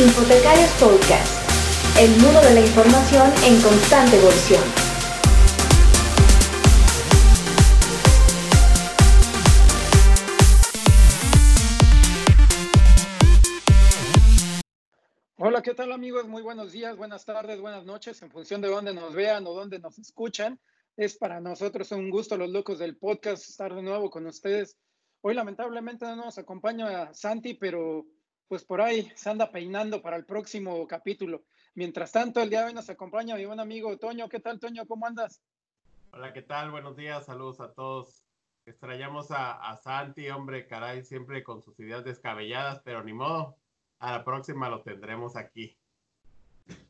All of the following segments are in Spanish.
Infotecarios Podcast, el mundo de la información en constante evolución. Hola, ¿qué tal amigos? Muy buenos días, buenas tardes, buenas noches, en función de dónde nos vean o dónde nos escuchan. Es para nosotros un gusto, los locos del podcast, estar de nuevo con ustedes. Hoy lamentablemente no nos acompaña Santi, pero pues por ahí se anda peinando para el próximo capítulo. Mientras tanto, el día de hoy nos acompaña mi buen amigo Toño. ¿Qué tal, Toño? ¿Cómo andas? Hola, ¿qué tal? Buenos días, saludos a todos. Extrañamos a, a Santi, hombre, caray, siempre con sus ideas descabelladas, pero ni modo. A la próxima lo tendremos aquí.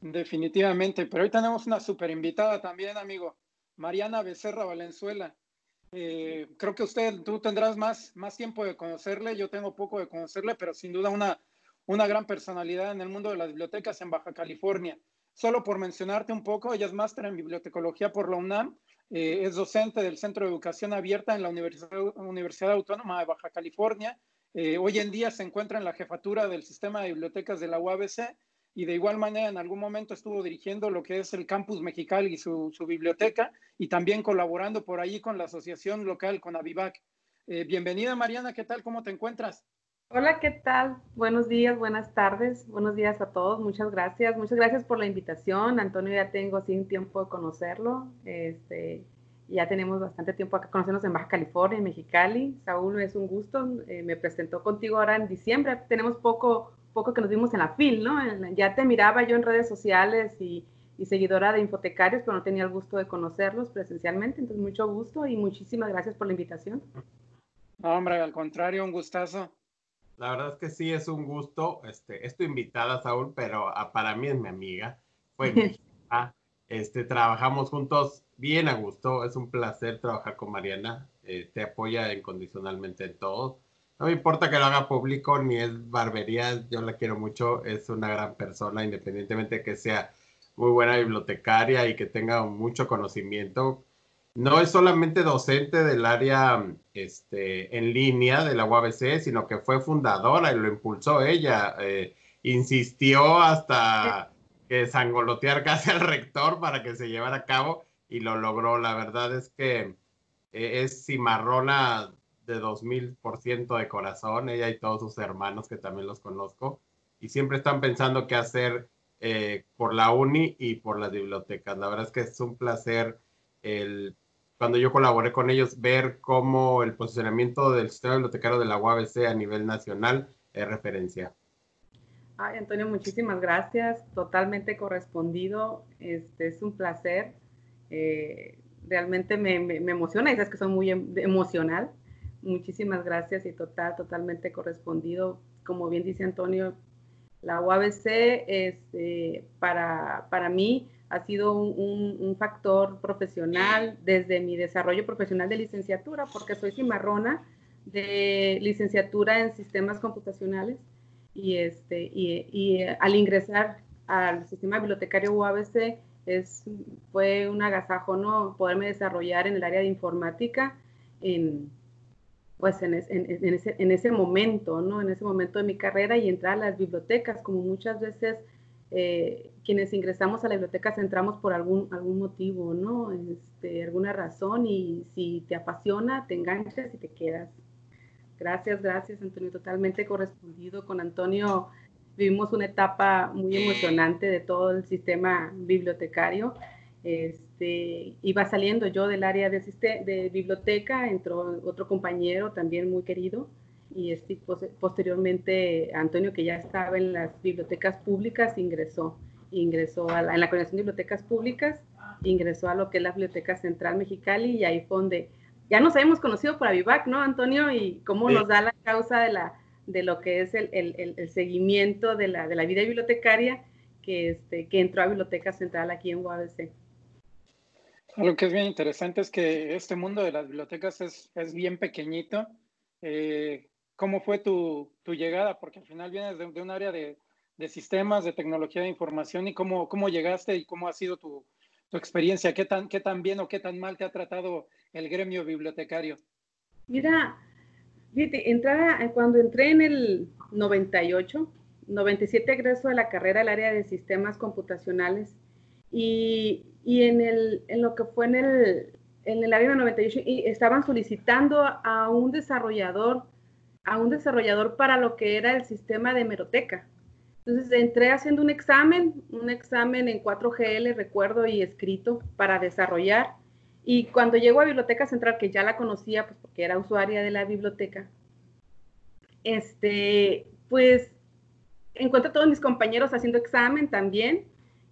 Definitivamente, pero hoy tenemos una super invitada también, amigo. Mariana Becerra Valenzuela. Eh, creo que usted, tú tendrás más, más tiempo de conocerle, yo tengo poco de conocerle, pero sin duda una una gran personalidad en el mundo de las bibliotecas en Baja California. Solo por mencionarte un poco, ella es máster en bibliotecología por la UNAM, eh, es docente del Centro de Educación Abierta en la Universidad, Autónoma de Baja California. Eh, hoy en día se encuentra en la jefatura del sistema de bibliotecas de la UABC y de igual manera en algún momento estuvo dirigiendo lo que es el campus Mexicali y su, biblioteca y también colaborando por ahí con la asociación local, con Avivac. Eh, bienvenida Mariana, ¿qué tal? ¿Cómo te encuentras? Hola, ¿qué tal? Buenos días, buenas tardes, buenos días a todos. Muchas gracias. Muchas gracias por la invitación. Antonio ya tengo sin tiempo de conocerlo. Este, ya tenemos bastante tiempo acá conociéndonos en Baja California, en Mexicali. Saúl, es un gusto. Eh, me presentó contigo ahora en diciembre. Tenemos poco, poco que nos vimos en la FIL, ¿no? Ya te miraba yo en redes sociales y, y seguidora de Infotecarios, pero no tenía el gusto de conocerlos presencialmente. Entonces, mucho gusto y muchísimas gracias por la invitación. hombre, al contrario, un gustazo. La verdad es que sí es un gusto. Este, es tu invitada, Saúl, pero ah, para mí es mi amiga. Fue mi Este, trabajamos juntos bien a gusto. Es un placer trabajar con Mariana. Eh, te apoya incondicionalmente en todo. No me importa que lo haga público ni es barbería. Yo la quiero mucho. Es una gran persona, independientemente de que sea muy buena bibliotecaria y que tenga mucho conocimiento no es solamente docente del área este, en línea de la UABC, sino que fue fundadora y lo impulsó ella. Eh, insistió hasta que sangolotear casi al rector para que se llevara a cabo y lo logró. La verdad es que eh, es cimarrona de 2000% de corazón, ella y todos sus hermanos que también los conozco, y siempre están pensando qué hacer eh, por la uni y por las bibliotecas. La verdad es que es un placer el cuando yo colaboré con ellos, ver cómo el posicionamiento del sistema bibliotecario de la UABC a nivel nacional es referencia. Ay, Antonio, muchísimas gracias. Totalmente correspondido. Este, es un placer. Eh, realmente me, me, emociona y sabes que soy muy em, emocional. Muchísimas gracias y total, totalmente correspondido. Como bien dice Antonio, la UABC es, este, para, para mí ha sido un, factor profesional desde mi desarrollo profesional de licenciatura, porque soy cimarrona de licenciatura en sistemas computacionales y, este, y, al ingresar al sistema bibliotecario UABC es, fue un agasajo ¿no? poderme desarrollar en el área de informática en, pues en, en, ese, en ese momento, ¿no? en ese momento de mi carrera y entrar a las bibliotecas, como muchas veces eh, quienes ingresamos a la biblioteca entramos por algún, algún motivo, ¿no? Este, alguna razón y si te apasiona, te enganchas y te quedas. Gracias, gracias Antonio, totalmente correspondido. Con Antonio vivimos una etapa muy emocionante de todo el sistema bibliotecario. Este, iba saliendo yo del área de, de biblioteca, entró otro compañero también muy querido, y este, posteriormente Antonio, que ya estaba en las bibliotecas públicas, ingresó, ingresó a la, en la Coordinación de Bibliotecas Públicas, ingresó a lo que es la Biblioteca Central Mexicali y ahí fue donde ya nos habíamos conocido por Avivac, ¿no, Antonio? Y cómo nos da la causa de, la, de lo que es el, el, el seguimiento de la, de la, vida bibliotecaria que, este, que entró a Biblioteca Central aquí en UABC. Lo que es bien interesante es que este mundo de las bibliotecas es, es bien pequeñito. Eh, ¿Cómo fue tu, tu llegada? Porque al final vienes de, un área de, de, sistemas, de tecnología de información y cómo, cómo llegaste y cómo ha sido tu, tu experiencia. ¿Qué tan, ¿Qué tan bien o qué tan mal te ha tratado el gremio bibliotecario? Mira, entrada, cuando entré en el 98, 97 egreso de la carrera del área de sistemas computacionales y, y en, el, en lo que fue en el, en el área 98 y estaban solicitando a un desarrollador, a un desarrollador para lo que era el sistema de hemeroteca. Entonces entré haciendo un examen, un examen en 4GL, recuerdo, y escrito para desarrollar. Y cuando llego a Biblioteca Central, que ya la conocía, pues porque era usuaria de la biblioteca, este, pues encuentro a todos mis compañeros haciendo examen también.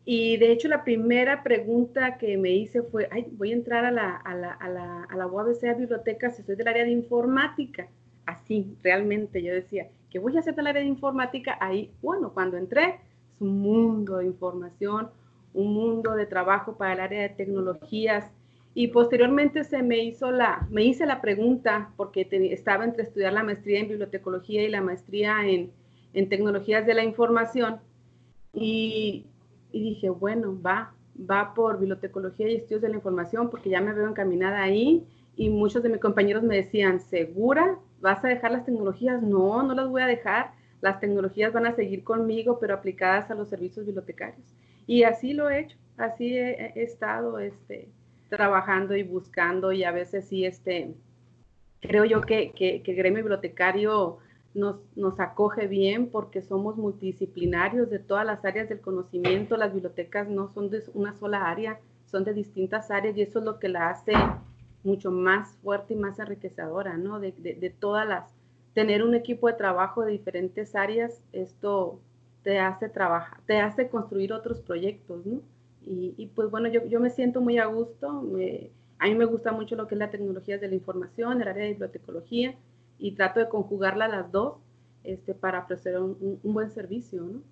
Y de hecho la primera pregunta que me hice fue, voy a entrar a la, a la, a la, a la UABC a biblioteca si soy del área de informática. Así, realmente yo decía, ¿qué voy a hacer del área de informática? Ahí, bueno, cuando entré, es un mundo de información, un mundo de trabajo para el área de tecnologías. Y posteriormente se me hizo la, me hice la pregunta, porque estaba entre estudiar la maestría en bibliotecología y la maestría en, en tecnologías de la información. Y y dije, bueno, va, va por bibliotecología y estudios de la información porque ya me veo encaminada ahí y muchos de mis compañeros me decían, ¿segura? ¿Vas a dejar las tecnologías? No, no las voy a dejar. Las tecnologías van a seguir conmigo, pero aplicadas a los servicios bibliotecarios. Y así lo he hecho, así he, estado este, trabajando y buscando y a veces sí, este, creo yo que, que, que el gremio bibliotecario nos, acoge bien porque somos multidisciplinarios de todas las áreas del conocimiento. Las bibliotecas no son de una sola área, son de distintas áreas y eso es lo que la hace mucho más fuerte y más enriquecedora, ¿no? De, todas las, tener un equipo de trabajo de diferentes áreas, esto te hace trabajar, te hace construir otros proyectos, ¿no? Y, pues bueno, yo, yo, me siento muy a gusto, a mí me gusta mucho lo que es la tecnología de la información, el área de bibliotecología, y trato de conjugarla las dos este, para ofrecer un, buen servicio. ¿no?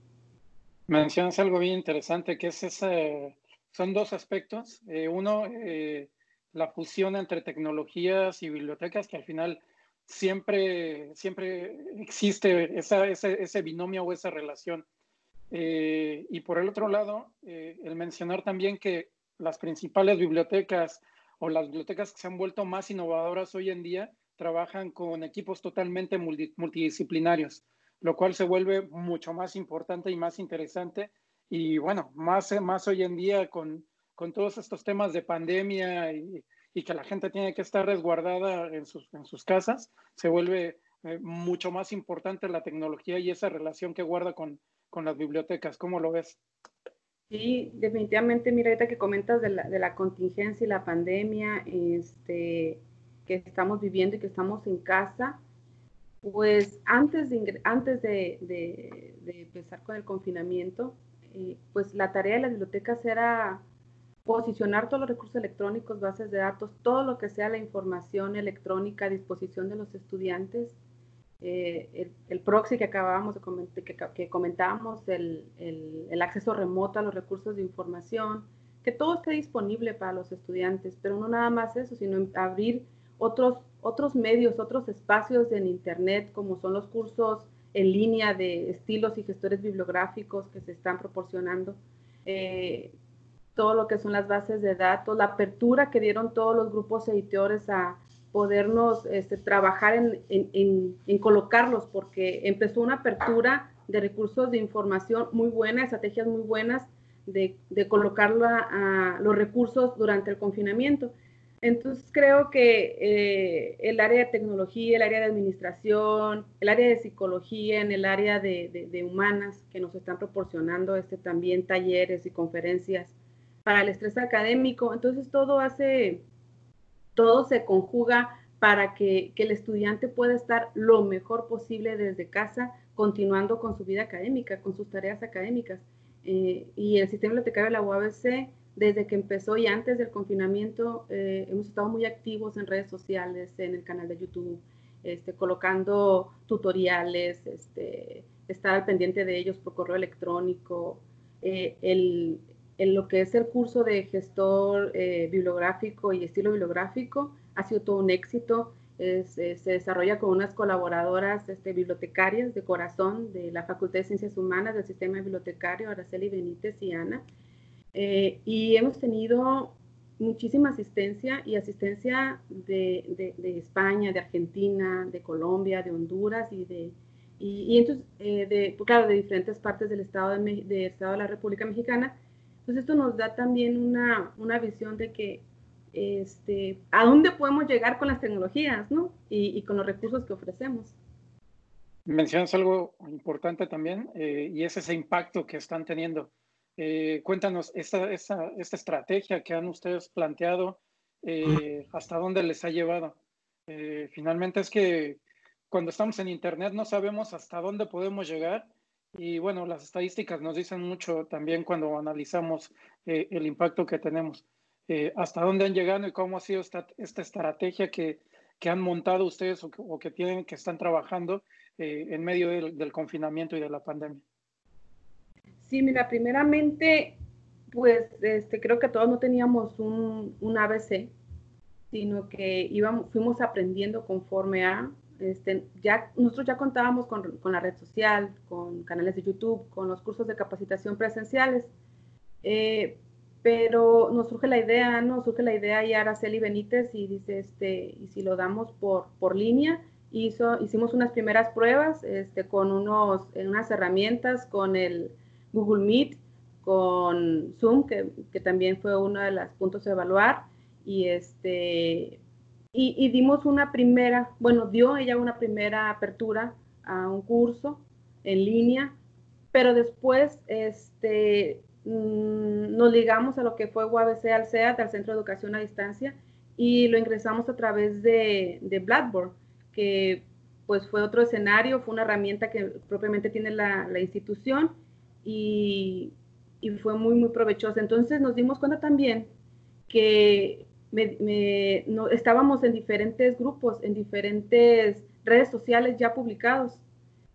Mencionas algo bien interesante, que es ese, son dos aspectos. Eh, uno, eh, la fusión entre tecnologías y bibliotecas, que al final siempre, siempre existe esa, ese, binomio o esa relación. Eh, y por el otro lado, el mencionar también que las principales bibliotecas o las bibliotecas que se han vuelto más innovadoras hoy en día trabajan con equipos totalmente multidisciplinarios, lo cual se vuelve mucho más importante y más interesante. Y bueno, más, más hoy en día con, con todos estos temas de pandemia y, y, que la gente tiene que estar resguardada en sus, casas, se vuelve eh, mucho más importante la tecnología y esa relación que guarda con, las bibliotecas. ¿Cómo lo ves? Sí, definitivamente, mira, ahorita que comentas de la, contingencia y la pandemia, este, que estamos viviendo y que estamos en casa, pues antes de, antes de, empezar con el confinamiento, eh, pues la tarea de las bibliotecas era posicionar todos los recursos electrónicos, bases de datos, todo lo que sea la información electrónica a disposición de los estudiantes. Eh, el, proxy que acabábamos de que, comentábamos, el, acceso remoto a los recursos de información, que todo esté disponible para los estudiantes, pero no nada más eso, sino abrir otros, otros medios, otros espacios en Internet, como son los cursos en línea de estilos y gestores bibliográficos que se están proporcionando, eh, todo lo que son las bases de datos, la apertura que dieron todos los grupos editores a podernos este, trabajar en, colocarlos, porque empezó una apertura de recursos de información muy buena, estrategias muy buenas de, de colocar los recursos durante el confinamiento. Entonces creo que eh, el área de tecnología, el área de administración, el área de psicología, en el área de, humanas que nos están proporcionando este, también talleres y conferencias para el estrés académico, entonces todo hace, todo se conjuga para que, el estudiante pueda estar lo mejor posible desde casa, continuando con su vida académica, con sus tareas académicas. Eh, y el sistema bibliotecario de la UABC desde que empezó y antes del confinamiento eh, hemos estado muy activos en redes sociales, en el canal de YouTube, este, colocando tutoriales, este, estar al pendiente de ellos por correo electrónico. Eh, el, en lo que es el curso de gestor eh, bibliográfico y estilo bibliográfico ha sido todo un éxito. se desarrolla con unas colaboradoras este, bibliotecarias de corazón de la Facultad de Ciencias Humanas del Sistema Bibliotecario, Araceli Benítez y Ana. Eh, y hemos tenido muchísima asistencia y asistencia de, de, España, de Argentina, de Colombia, de Honduras y de, Y, entonces, eh, de, pues, claro, de diferentes partes del estado de, estado de la República Mexicana. Entonces, esto nos da también una, una visión de que este, a dónde podemos llegar con las tecnologías, ¿no? Y, con los recursos que ofrecemos. Mencionas algo importante también, eh, y es ese impacto que están teniendo. Eh, cuéntanos esta, esta, esta, estrategia que han ustedes planteado, eh, hasta dónde les ha llevado. finalmente es que cuando estamos en Internet no sabemos hasta dónde podemos llegar y bueno, las estadísticas nos dicen mucho también cuando analizamos el impacto que tenemos. Eh, hasta dónde han llegado y cómo ha sido esta, esta estrategia que, que, han montado ustedes o que, tienen, que están trabajando eh, en medio del, confinamiento y de la pandemia. Sí, mira, primeramente, pues este, creo que todos no teníamos un, un ABC, sino que íbamos, fuimos aprendiendo conforme a, este, ya, nosotros ya contábamos con, con, la red social, con canales de YouTube, con los cursos de capacitación presenciales, eh, pero nos surge la idea, nos surge la idea y Araceli Benítez y dice, este, y si lo damos por, por línea, hizo, hicimos unas primeras pruebas este, con unos, unas herramientas, con el Google Meet, con Zoom, que, que también fue uno de los puntos a evaluar, y este, y, y, dimos una primera, bueno, dio ella una primera apertura a un curso en línea, pero después, este, Mm, nos ligamos a lo que fue UABC al CEAT, al Centro de Educación a Distancia, y lo ingresamos a través de, Blackboard, que pues fue otro escenario, fue una herramienta que propiamente tiene la, institución y, fue muy, muy provechosa. Entonces nos dimos cuenta también que no, estábamos en diferentes grupos, en diferentes redes sociales ya publicados.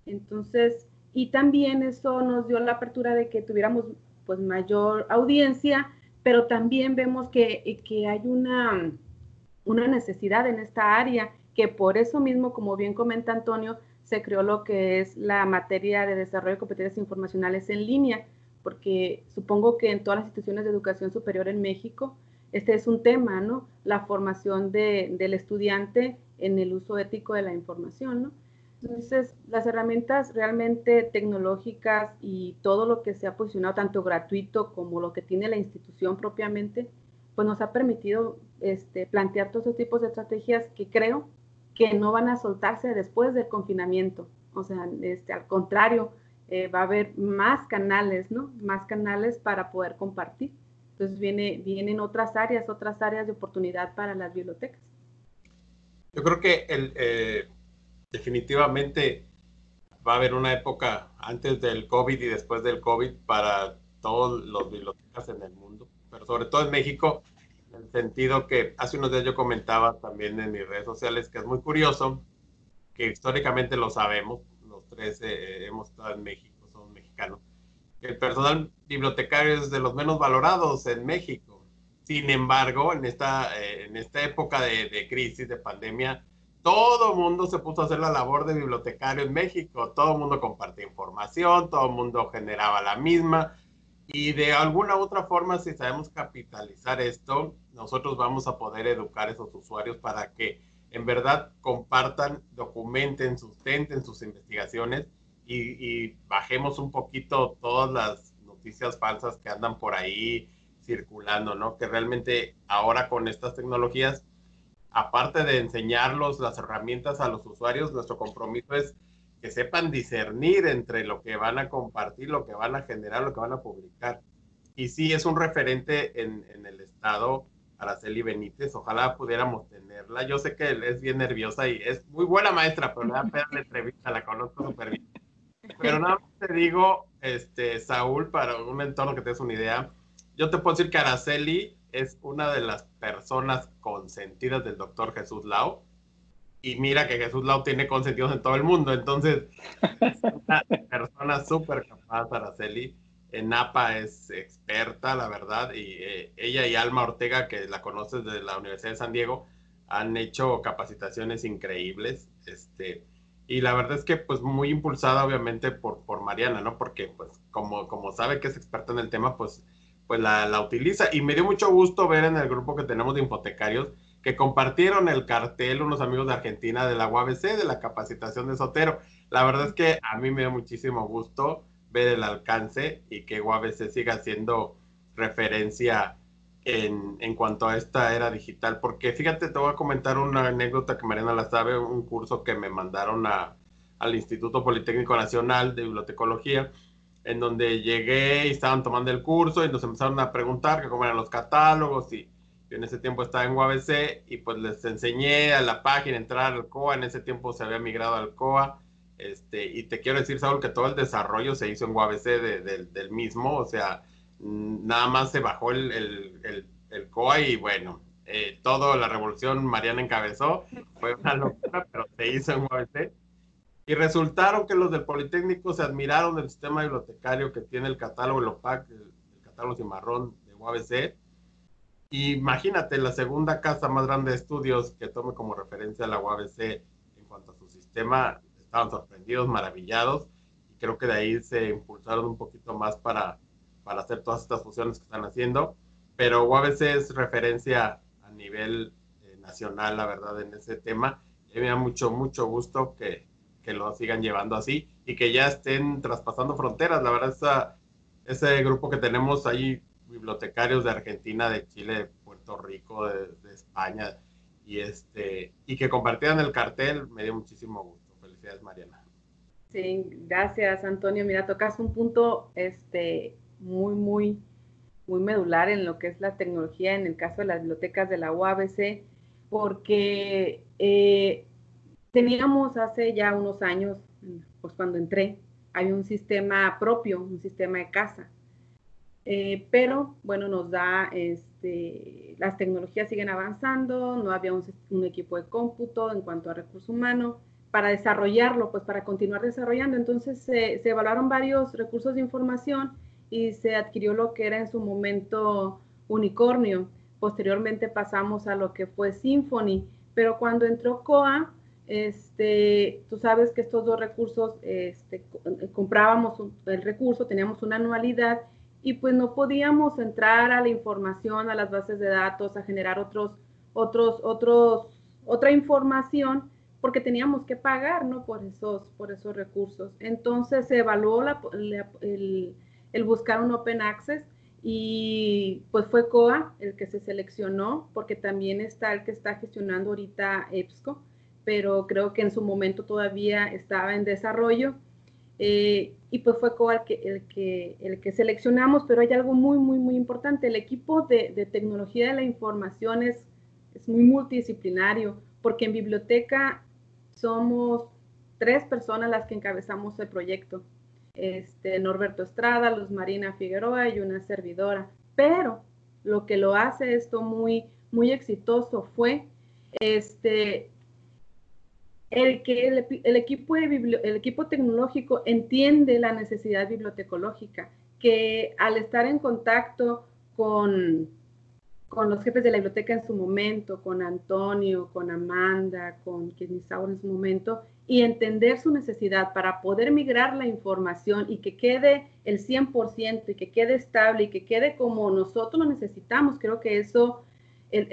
Entonces, y también eso nos dio la apertura de que tuviéramos pues mayor audiencia, pero también vemos que, que hay una, una necesidad en esta área, que por eso mismo, como bien comenta Antonio, se creó lo que es la materia de desarrollo de competencias informacionales en línea, porque supongo que en todas las instituciones de educación superior en México, este es un tema, ¿no? La formación de, del estudiante en el uso ético de la información, ¿no? Entonces, las herramientas realmente tecnológicas y todo lo que se ha posicionado, tanto gratuito como lo que tiene la institución propiamente, pues nos ha permitido este, plantear todos esos tipos de estrategias que creo que no van a soltarse después del confinamiento. O sea, este, al contrario, eh, va a haber más canales, ¿no? Más canales para poder compartir. Entonces viene, vienen otras áreas, otras áreas de oportunidad para las bibliotecas. Yo creo que el, eh, definitivamente va a haber una época antes del COVID y después del COVID para todos los bibliotecas en el mundo, pero sobre todo en México, en el sentido que hace unos días yo comentaba también en mis redes sociales que es muy curioso, que históricamente lo sabemos, los tres eh, hemos estado en México, somos mexicanos, el personal bibliotecario es de los menos valorados en México. Sin embargo, en esta, eh, en esta época de, crisis, de pandemia, todo el mundo se puso a hacer la labor de bibliotecario en México, todo el mundo compartía información, todo el mundo generaba la misma y de alguna u otra forma si sabemos capitalizar esto, nosotros vamos a poder educar a esos usuarios para que en verdad compartan, documenten, sustenten sus investigaciones y, y bajemos un poquito todas las noticias falsas que andan por ahí circulando, ¿no? Que realmente ahora con estas tecnologías aparte de enseñarlos las herramientas a los usuarios, nuestro compromiso es que sepan discernir entre lo que van a compartir, lo que van a generar, lo que van a publicar. Y sí, es un referente en, el Estado, Araceli Benítez. Ojalá pudiéramos tenerla. Yo sé que es bien nerviosa y es muy buena maestra, pero le da pena la entrevista, la conozco súper bien. Pero nada más te digo, este, Saúl, para un entorno que te des una idea, yo te puedo decir que Araceli es una de las personas consentidas del doctor Jesús Lau. Y mira que Jesús Lau tiene consentidos en todo el mundo. Entonces, es una persona súper capaz, Araceli. En NAPA es experta, la verdad. Y eh, ella y Alma Ortega, que la conoces de la Universidad de San Diego, han hecho capacitaciones increíbles. Este, y la verdad es que pues muy impulsada obviamente por, por Mariana, ¿no? Porque pues como, como sabe que es experta en el tema, pues pues la, utiliza. Y me dio mucho gusto ver en el grupo que tenemos de hipotecarios que compartieron el cartel unos amigos de Argentina de la UABC, de la capacitación de Sotero. la verdad es que a mí me da muchísimo gusto ver el alcance y que UABC siga siendo referencia en, en, cuanto a esta era digital, porque fíjate, te voy a comentar una anécdota que Mariana la sabe, un curso que me mandaron a, al Instituto Politécnico Nacional de Bibliotecología, en donde llegué y estaban tomando el curso y nos empezaron a preguntar que cómo eran los catálogos y yo en ese tiempo estaba en UABC y pues les enseñé a la página entrar al COA, en ese tiempo se había migrado al COA, este, y te quiero decir, Saúl, que todo el desarrollo se hizo en UABC del mismo, o sea, nada más se bajó el, el, el, COA y bueno, eh, toda la revolución Mariana encabezó, fue una locura, pero se hizo en UABC. Y resultaron que los del Politécnico se admiraron del sistema bibliotecario que tiene el catálogo, el OPAC, el, catálogo cimarrón de UABC. imagínate, la segunda casa más grande de estudios que tome como referencia a la UABC en cuanto a su sistema, estaban sorprendidos, maravillados, y creo que de ahí se impulsaron un poquito más para, para hacer todas estas fusiones que están haciendo. Pero UABC es referencia a nivel eh, nacional, la verdad, en ese tema. Y me da mucho, mucho gusto que, que lo sigan llevando así y que ya estén traspasando fronteras. La verdad, esa, ese grupo que tenemos ahí, bibliotecarios de Argentina, de Chile, de Puerto Rico, de, España, y, este, y que compartieran el cartel, me dio muchísimo gusto. Felicidades, Mariana. Sí, gracias, Antonio. Mira, tocas un punto este, muy, muy, muy medular en lo que es la tecnología en el caso de las bibliotecas de la UABC, porque eh, Teníamos hace ya unos años, pues cuando entré, hay un sistema propio, un sistema de casa. Eh, pero bueno, nos da, este, las tecnologías siguen avanzando, no había un, equipo de cómputo en cuanto a recursos humanos para desarrollarlo, pues para continuar desarrollando. Entonces se, se evaluaron varios recursos de información y se adquirió lo que era en su momento Unicornio. Posteriormente pasamos a lo que fue Symphony, pero cuando entró COA, este, tú sabes que estos dos recursos, este, comprábamos el recurso, teníamos una anualidad y pues no podíamos entrar a la información, a las bases de datos, a generar otros, otros, otros, otra información porque teníamos que pagar, ¿no? Por esos, por esos recursos. Entonces se evaluó el, el buscar un open access y pues fue COA el que se seleccionó porque también está el que está gestionando ahorita EBSCO pero creo que en su momento todavía estaba en desarrollo. Eh, y pues fue el que, el, que, el que seleccionamos, pero hay algo muy, muy, muy importante. El equipo de, de tecnología de la información es, es, muy multidisciplinario, porque en biblioteca somos tres personas las que encabezamos el proyecto. Este, Norberto Estrada, Luz Marina Figueroa y una servidora. Pero lo que lo hace esto muy, muy exitoso fue este, el que el, equipo, el equipo tecnológico entiende la necesidad bibliotecológica, que al estar en contacto con, con los jefes de la biblioteca en su momento, con Antonio, con Amanda, con Kenisaur en su momento, y entender su necesidad para poder migrar la información y que quede el 100% y que quede estable y que quede como nosotros lo necesitamos, creo que eso el,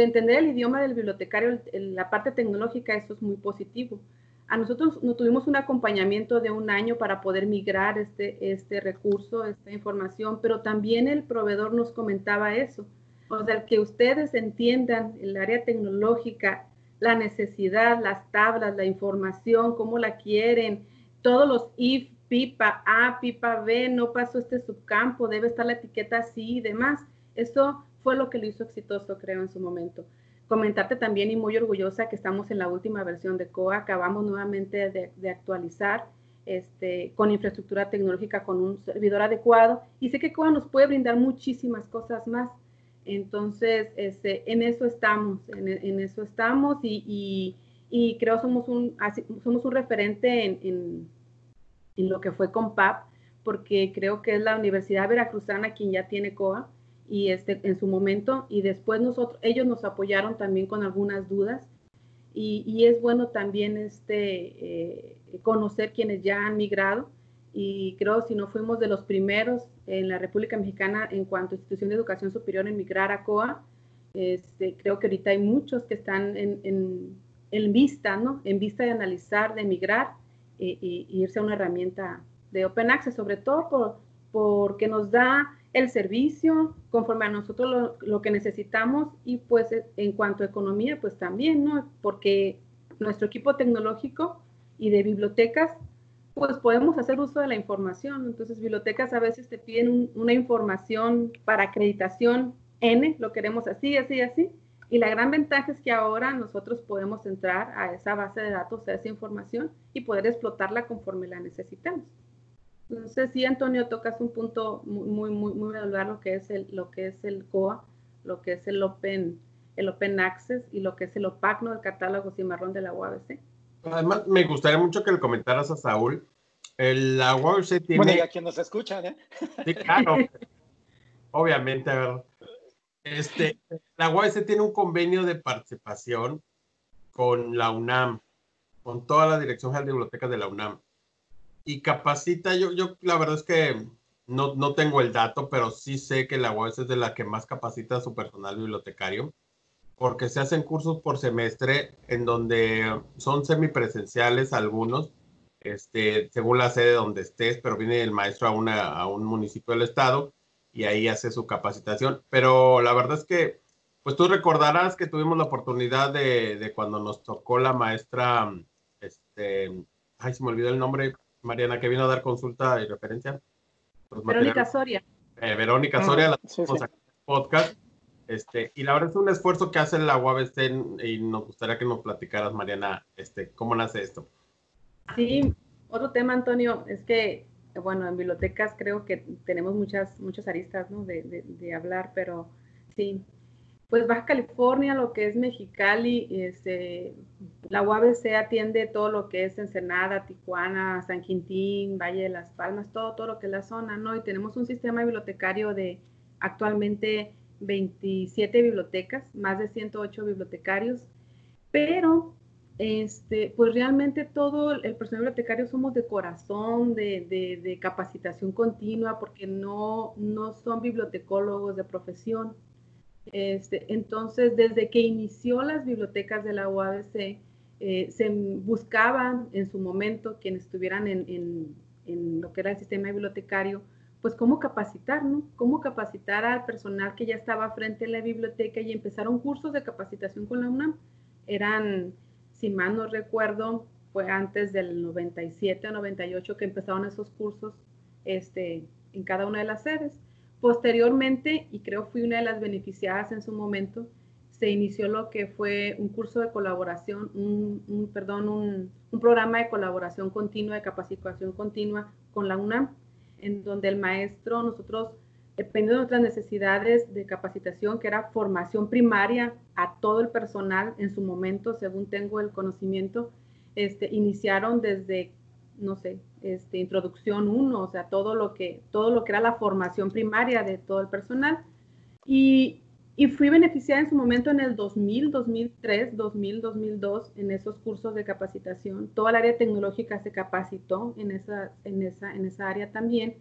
entender el idioma del bibliotecario, la parte tecnológica, eso es muy positivo. A nosotros no tuvimos un acompañamiento de un año para poder migrar este, este recurso, esta información, pero también el proveedor nos comentaba eso. O sea, que ustedes entiendan el área tecnológica, la necesidad, las tablas, la información, cómo la quieren, todos los if, pipa A, pipa B, no pasó este subcampo, debe estar la etiqueta así y demás. Eso fue lo que lo hizo exitoso, creo, en su momento. Comentarte también y muy orgullosa que estamos en la última versión de COA, acabamos nuevamente de, actualizar este, con infraestructura tecnológica, con un servidor adecuado, y sé que COA nos puede brindar muchísimas cosas más. Entonces, este, en eso estamos, en, eso estamos y, creo somos un, somos un referente en, en, lo que fue COMPAP, porque creo que es la Universidad Veracruzana quien ya tiene COA y este, en su momento y después nosotros, ellos nos apoyaron también con algunas dudas y, y es bueno también este, eh, conocer quienes ya han migrado y creo si no fuimos de los primeros en la República Mexicana en cuanto a institución de educación superior en migrar a COA, este, creo que ahorita hay muchos que están en, en, en vista, ¿no? En vista de analizar, de migrar y, irse a una herramienta de Open Access, sobre todo por, porque nos da el servicio conforme a nosotros lo, que necesitamos y pues en cuanto a economía, pues también, ¿no? Porque nuestro equipo tecnológico y de bibliotecas, pues podemos hacer uso de la información. Entonces, bibliotecas a veces te piden una información para acreditación N, lo queremos así, así, así. Y la gran ventaja es que ahora nosotros podemos entrar a esa base de datos, a esa información y poder explotarla conforme la necesitamos. Entonces, sí, Antonio, tocas un punto muy, muy, muy regular lo que es el, lo que es el COA, lo que es el Open, el Open Access y lo que es el OPAC, ¿no? El catálogo cimarrón de la UABC. Además, me gustaría mucho que le comentaras a Saúl. El, la UABC tiene... Bueno, y a quien nos escuchan, ¿eh? Sí, claro. Obviamente, a ver. Este, la UABC tiene un convenio de participación con la UNAM, con toda la Dirección General de Bibliotecas de la UNAM y capacita, yo, yo la verdad es que no, no tengo el dato, pero sí sé que la UAS es de la que más capacita a su personal bibliotecario, porque se hacen cursos por semestre en donde son semipresenciales algunos, este, según la sede donde estés, pero viene el maestro a, una, a un municipio del estado y ahí hace su capacitación. Pero la verdad es que, pues tú recordarás que tuvimos la oportunidad de, de cuando nos tocó la maestra, este, ay, se me olvidó el nombre, Mariana, que vino a dar consulta y referencia. Verónica Soria. Eh, Verónica ah, Soria, la podcast. Este, y la verdad es un esfuerzo que hace la UABC y nos gustaría que nos platicaras, Mariana, este, cómo nace esto. Sí, otro tema, Antonio, es que, bueno, en bibliotecas creo que tenemos muchas, muchas aristas ¿no? de, de hablar, pero sí, pues Baja California, lo que es Mexicali, este, la UABC atiende todo lo que es Ensenada, Tijuana, San Quintín, Valle de las Palmas, todo, todo lo que es la zona, ¿no? Y tenemos un sistema bibliotecario de actualmente 27 bibliotecas, más de 108 bibliotecarios, pero este, pues realmente todo el personal bibliotecario somos de corazón, de, de, capacitación continua, porque no, no son bibliotecólogos de profesión. Este, entonces, desde que inició las bibliotecas de la UABC, eh, se buscaban en su momento quienes estuvieran en, lo que era el sistema bibliotecario, pues cómo capacitar, ¿no? Cómo capacitar al personal que ya estaba frente a la biblioteca y empezaron cursos de capacitación con la UNAM. Eran, si mal no recuerdo, fue antes del 97 o 98 que empezaron esos cursos este, en cada una de las sedes. Posteriormente, y creo fui una de las beneficiadas en su momento, se inició lo que fue un curso de colaboración, un, perdón, un, programa de colaboración continua, de capacitación continua con la UNAM, en donde el maestro, nosotros, dependiendo de nuestras necesidades de capacitación, que era formación primaria a todo el personal en su momento, según tengo el conocimiento, este, iniciaron desde no sé, este, introducción 1, o sea, todo lo, que, todo lo que era la formación primaria de todo el personal. Y, y fui beneficiada en su momento en el 2000, 2003, 2000, 2002 en esos cursos de capacitación. Toda el área tecnológica se capacitó en esa, en esa, en esa área también.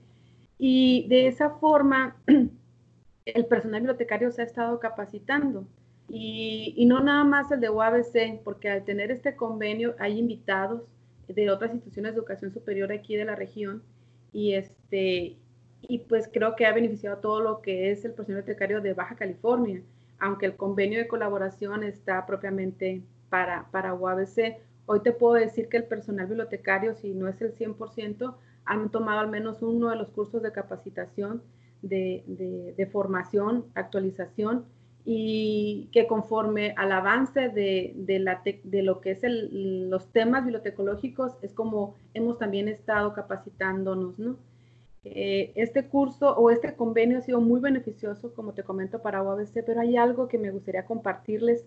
Y de esa forma, el personal bibliotecario se ha estado capacitando. Y, y no nada más el de UABC, porque al tener este convenio hay invitados de otras instituciones de educación superior aquí de la región y este y pues creo que ha beneficiado todo lo que es el personal bibliotecario de Baja California, aunque el convenio de colaboración está propiamente para, para UABC. Hoy te puedo decir que el personal bibliotecario, si no es el 100%, han tomado al menos uno de los cursos de capacitación, de, de, de formación, actualización, y que conforme al avance de, de, la de lo que es el, los temas bibliotecológicos es como hemos también estado capacitándonos, ¿no? Eh, este curso o este convenio ha sido muy beneficioso, como te comento, para UABC, pero hay algo que me gustaría compartirles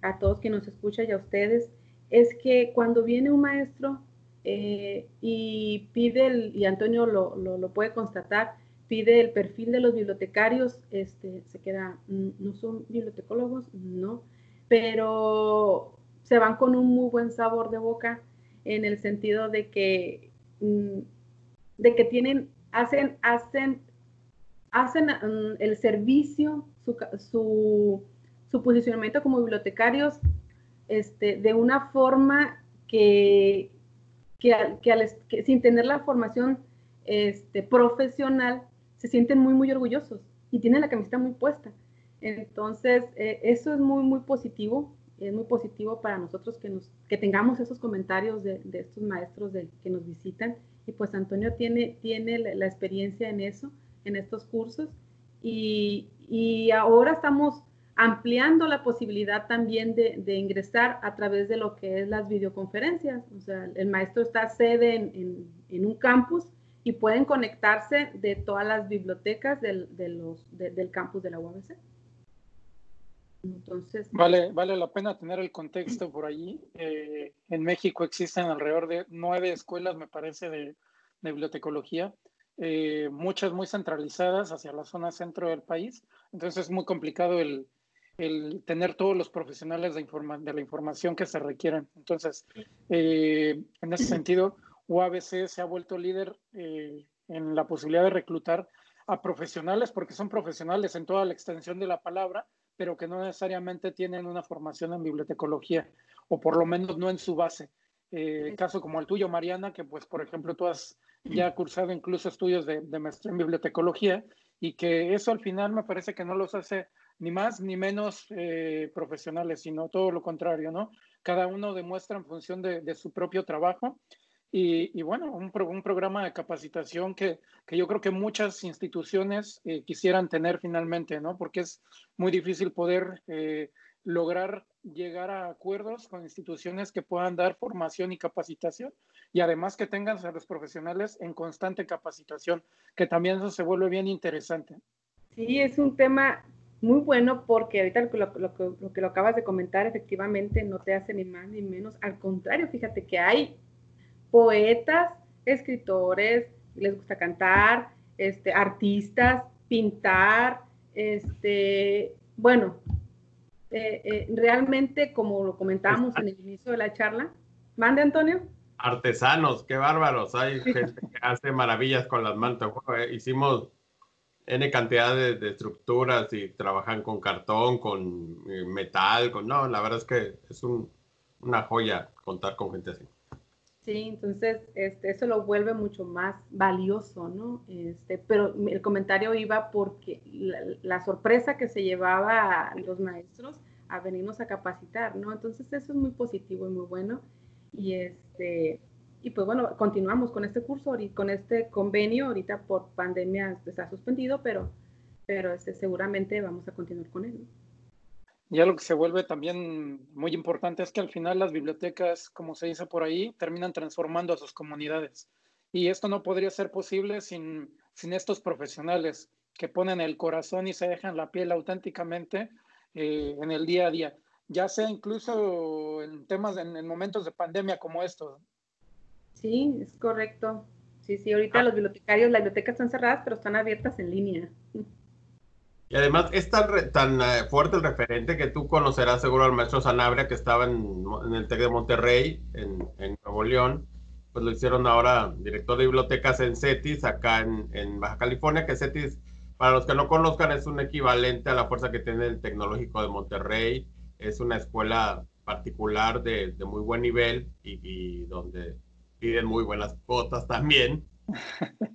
a todos que nos escuchan y a ustedes, es que cuando viene un maestro eh, y pide, el, y Antonio lo, lo, puede constatar, pide el perfil de los bibliotecarios, este, se queda, mm, no son bibliotecólogos, no, pero se van con un muy buen sabor de boca en el sentido de que, mm, de que tienen, hacen, hacen, hacen mm, el servicio, su, su, posicionamiento como bibliotecarios este, de una forma que, que, sin tener la formación este, profesional se sienten muy, muy orgullosos y tienen la camiseta muy puesta. Entonces, eh, eso es muy, muy positivo. Es muy positivo para nosotros que, nos, que tengamos esos comentarios de, de estos maestros que nos visitan. Y pues Antonio tiene, tiene la, experiencia en eso, en estos cursos. Y, y ahora estamos ampliando la posibilidad también de, de, ingresar a través de lo que es las videoconferencias. O sea, el maestro está sede en, en, un campus y pueden conectarse de todas las bibliotecas del, de los, del campus de la UABC. Entonces, vale, vale la pena tener el contexto por allí. Eh, en México existen alrededor de nueve escuelas, me parece, de, de bibliotecología, eh, muchas muy centralizadas hacia la zona centro del país. Entonces es muy complicado el, el tener todos los profesionales de, de la información que se requieren. Entonces, eh, en ese sentido, UABC se ha vuelto líder en la posibilidad de reclutar a profesionales, porque son profesionales en toda la extensión de la palabra, pero que no necesariamente tienen una formación en bibliotecología, o por lo menos no en su base. Eh, caso como el tuyo, Mariana, que pues, por ejemplo, tú has ya cursado incluso estudios de, de maestría en bibliotecología, y que eso al final me parece que no los hace ni más ni menos eh, profesionales, sino todo lo contrario, ¿no? Cada uno demuestra en función de, su propio trabajo y, bueno, un, un, programa de capacitación que, que, yo creo que muchas instituciones eh, quisieran tener finalmente, ¿no? Porque es muy difícil poder eh, lograr llegar a acuerdos con instituciones que puedan dar formación y capacitación y además que tengan a los profesionales en constante capacitación, que también eso se vuelve bien interesante. Sí, es un tema muy bueno porque ahorita lo, que lo acabas de comentar efectivamente no te hace ni más ni menos. Al contrario, fíjate que hay poetas, escritores, les gusta cantar, este, artistas, pintar, este, bueno, eh, eh, realmente como lo comentábamos en el inicio de la charla. Mande, Antonio. Artesanos, qué bárbaros. Hay gente que hace maravillas con las manos. Eh, hicimos N cantidad de, estructuras y trabajan con cartón, con metal, con... No, la verdad es que es una joya contar con gente así. Sí, entonces este, eso lo vuelve mucho más valioso, ¿no? Este, pero el comentario iba porque la, sorpresa que se llevaba a los maestros a venirnos a capacitar, ¿no? Entonces eso es muy positivo y muy bueno. Y este, y pues bueno, continuamos con este curso con este convenio. Ahorita por pandemia está suspendido, pero, pero este, seguramente vamos a continuar con él. Ya lo que se vuelve también muy importante es que al final las bibliotecas, como se dice por ahí, terminan transformando a sus comunidades. Y esto no podría ser posible sin, sin estos profesionales que ponen el corazón y se dejan la piel auténticamente eh, en el día a día, ya sea incluso en temas, en, en momentos de pandemia como estos. Sí, es correcto. Sí, sí, ahorita ah. los bibliotecarios, las bibliotecas están cerradas, pero están abiertas en línea. Y además es tan, tan eh, fuerte el referente que tú conocerás seguro al maestro Sanabria que estaba en, el TEC de Monterrey, en, Nuevo León. Pues lo hicieron ahora director de bibliotecas en CETIS, acá en, Baja California, que CETIS, para los que no conozcan, es un equivalente a la fuerza que tiene el Tecnológico de Monterrey. Es una escuela particular de, muy buen nivel y donde piden muy buenas cuotas también.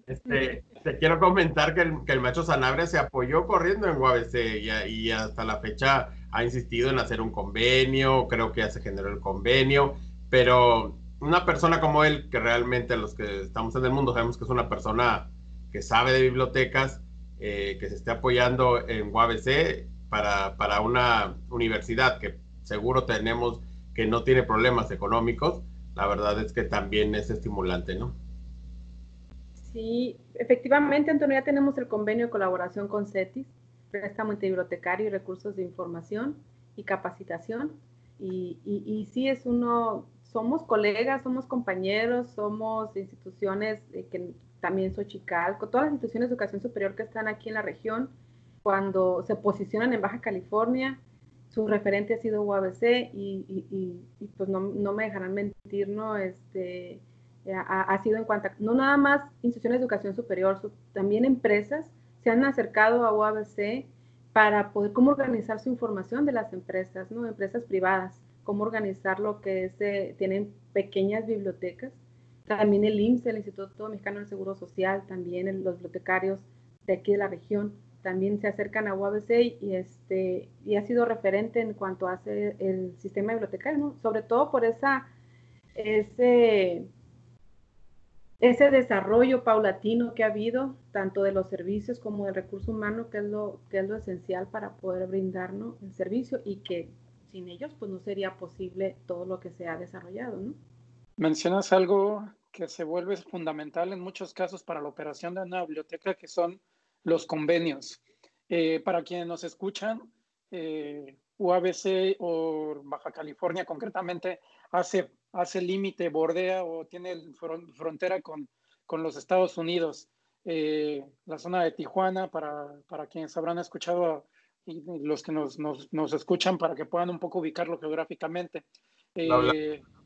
Este, te quiero comentar que el, maestro Sanabria se apoyó corriendo en UABC y, y, hasta la fecha ha insistido en hacer un convenio, creo que ya se generó el convenio, pero una persona como él, que realmente los que estamos en el mundo sabemos que es una persona que sabe de bibliotecas, eh, que se esté apoyando en UABC para, para una universidad que seguro tenemos que no tiene problemas económicos, la verdad es que también es estimulante, ¿no? Sí, efectivamente, Antonio, ya tenemos el convenio de colaboración con CETIS, préstamo bibliotecario y recursos de información y capacitación. Y, y, sí es uno, somos colegas, somos compañeros, somos instituciones que también Xochicalco, todas las instituciones de educación superior que están aquí en la región, cuando se posicionan en Baja California, su referente ha sido UABC y, pues no, me dejarán mentir, ¿no? Este, ha, sido en cuanto no nada más instituciones de educación superior, también empresas se han acercado a UABC para poder cómo organizar su información de las empresas, ¿no? Empresas privadas, cómo organizar lo que es, eh, tienen pequeñas bibliotecas también el IMSS, el Instituto Mexicano del Seguro Social, también los bibliotecarios de aquí de la región, también se acercan a UABC y, este, y ha sido referente en cuanto hace el sistema bibliotecario, sobre todo por esa, ese, ese desarrollo paulatino que ha habido, tanto de los servicios como del recurso humano, que es lo, que es lo esencial para poder brindarnos el servicio y que sin ellos pues no sería posible todo lo que se ha desarrollado. Mencionas algo que se vuelve fundamental en muchos casos para la operación de una biblioteca, que son los convenios. Eh, para quienes nos escuchan, eh, UABC o Baja California concretamente hace, hace límite, bordea o tiene frontera con, con, los Estados Unidos. Eh, la zona de Tijuana, para, para, quienes habrán escuchado y los que nos, nos, nos, escuchan para que puedan un poco ubicarlo geográficamente. la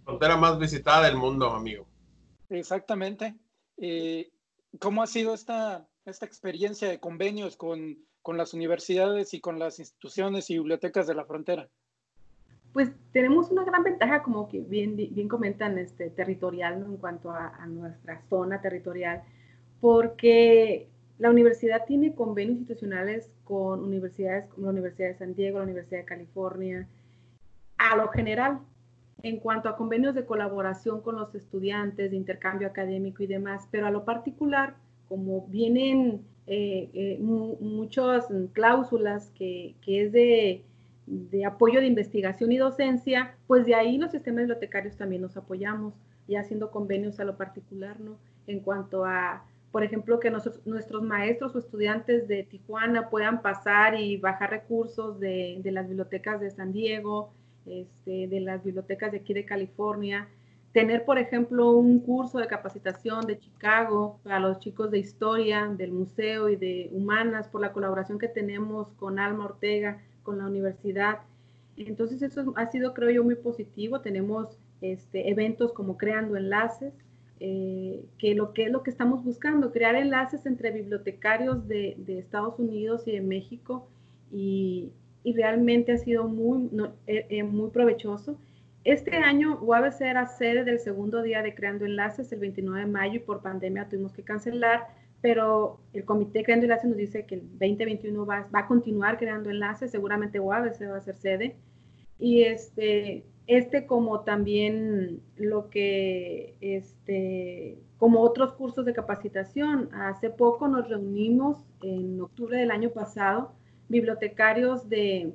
frontera más visitada del mundo, amigo. Exactamente. ¿Cómo ha sido esta, esta experiencia de convenios con, con las universidades y con las instituciones y bibliotecas de la frontera? Pues tenemos una gran ventaja, como que bien, bien comentan, este, territorial en cuanto a, nuestra zona territorial, porque la universidad tiene convenios institucionales con universidades como la Universidad de San Diego, la Universidad de California, a lo general. En cuanto a convenios de colaboración con los estudiantes, de intercambio académico y demás, pero a lo particular, como vienen eh, eh, muchas cláusulas que, que es de, de, apoyo de investigación y docencia, pues de ahí los sistemas bibliotecarios también nos apoyamos, ya haciendo convenios a lo particular, ¿no? En cuanto a, por ejemplo, que nuestros maestros o estudiantes de Tijuana puedan pasar y bajar recursos de, las bibliotecas de San Diego, este, de las bibliotecas de aquí de California, tener, por ejemplo, un curso de capacitación de Chicago para los chicos de historia del museo y de humanas por la colaboración que tenemos con Alma Ortega, con la universidad. Entonces eso ha sido, creo yo, muy positivo. Tenemos este, eventos como Creando Enlaces, eh, que lo que es lo que estamos buscando, crear enlaces entre bibliotecarios de, Estados Unidos y de México y, y realmente ha sido muy, eh, eh, muy provechoso. Este año UABC era sede del segundo día de Creando Enlaces, el 29 de mayo, y por pandemia tuvimos que cancelar, pero el Comité Creando Enlaces nos dice que el 2021 va, va a continuar creando enlaces, seguramente UABC va a ser sede. Y este, este como también lo que, este, como otros cursos de capacitación, hace poco nos reunimos en octubre del año pasado, bibliotecarios de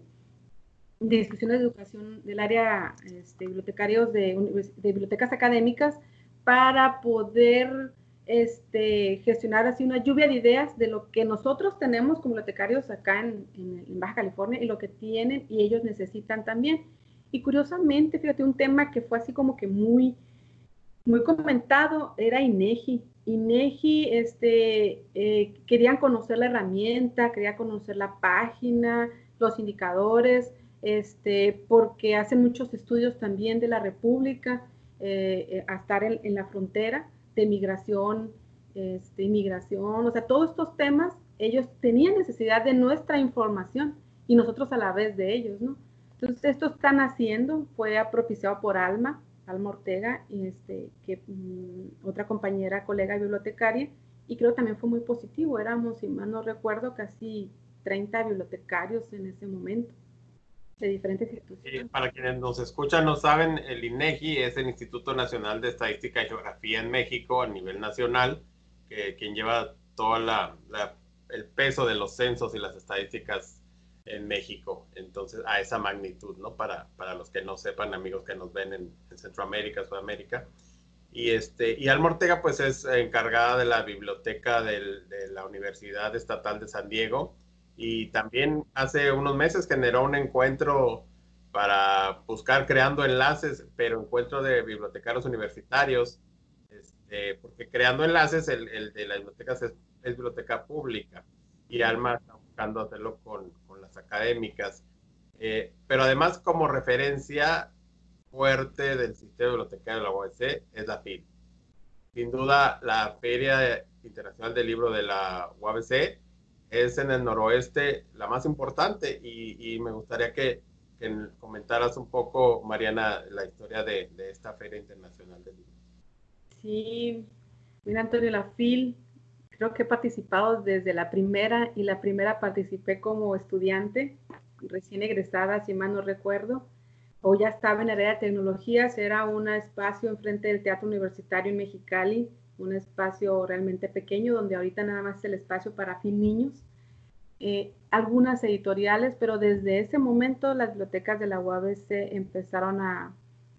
de instituciones de educación del área, este, bibliotecarios de, bibliotecas académicas, para poder este, gestionar así una lluvia de ideas de lo que nosotros tenemos como bibliotecarios acá en, en, Baja California y lo que tienen y ellos necesitan también. Y curiosamente, fíjate, un tema que fue así como que muy, muy comentado era INEGI. INEGI, este, eh, querían conocer la herramienta, querían conocer la página, los indicadores, este, porque hacen muchos estudios también de la República eh, eh, a estar en, la frontera de migración, este, inmigración, o sea, todos estos temas, ellos tenían necesidad de nuestra información y nosotros a la vez de ellos, ¿no? Entonces, esto están haciendo, fue propiciado por Alma, Alma Ortega, este, que mm, otra compañera, colega bibliotecaria, y creo también fue muy positivo, éramos, si mal no recuerdo, casi 30 bibliotecarios en ese momento de diferentes instituciones. para quienes nos escuchan, no saben, el INEGI es el Instituto Nacional de Estadística y Geografía en México a nivel nacional, que quien lleva todo la, el peso de los censos y las estadísticas en México, entonces a esa magnitud, ¿no? Para, para los que no sepan, amigos que nos ven en, Centroamérica, Sudamérica. Y, este, y Alma Ortega, pues es encargada de la biblioteca del, de la Universidad Estatal de San Diego, y también hace unos meses generó un encuentro para buscar creando enlaces, pero encuentro de bibliotecarios universitarios, este, porque creando enlaces, el, el de las bibliotecas es, biblioteca pública y Alma está buscando hacerlo con, con las académicas. Eh, pero además, como referencia fuerte del sistema bibliotecario de la OEC es la FIL. Sin duda, la Feria Internacional del Libro de la UABC es en el noroeste la más importante y, me gustaría que, comentaras un poco, Mariana, la historia de, esta Feria Internacional del Libro. Sí, mira Antonio, la FIL, creo que he participado desde la primera y la primera participé como estudiante, recién egresada, si mal no recuerdo, o ya estaba en el área de tecnologías, era un espacio enfrente del Teatro Universitario en Mexicali, un espacio realmente pequeño donde ahorita nada más es el espacio para FIL niños. Eh, algunas editoriales, pero desde ese momento las bibliotecas de la UABC empezaron a,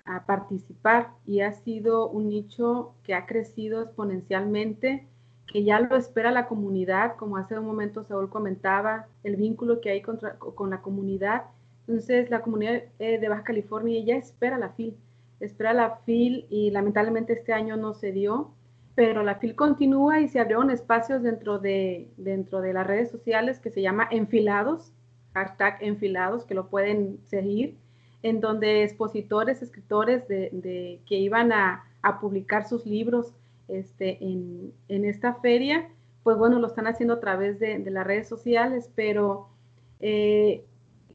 a participar y ha sido un nicho que ha crecido exponencialmente, que ya lo espera la comunidad, como hace un momento Saúl comentaba, el vínculo que hay con la comunidad. Entonces, la comunidad eh, de Baja California ya espera la FIL, espera la FIL y lamentablemente este año no se dio, pero la FIL continúa y se abrieron espacios dentro de, dentro de las redes sociales que se llama Enfilados, hashtag Enfilados, que lo pueden seguir en donde expositores, escritores de, que iban a, publicar sus libros este, en, esta feria, pues bueno, lo están haciendo a través de, las redes sociales, pero eh,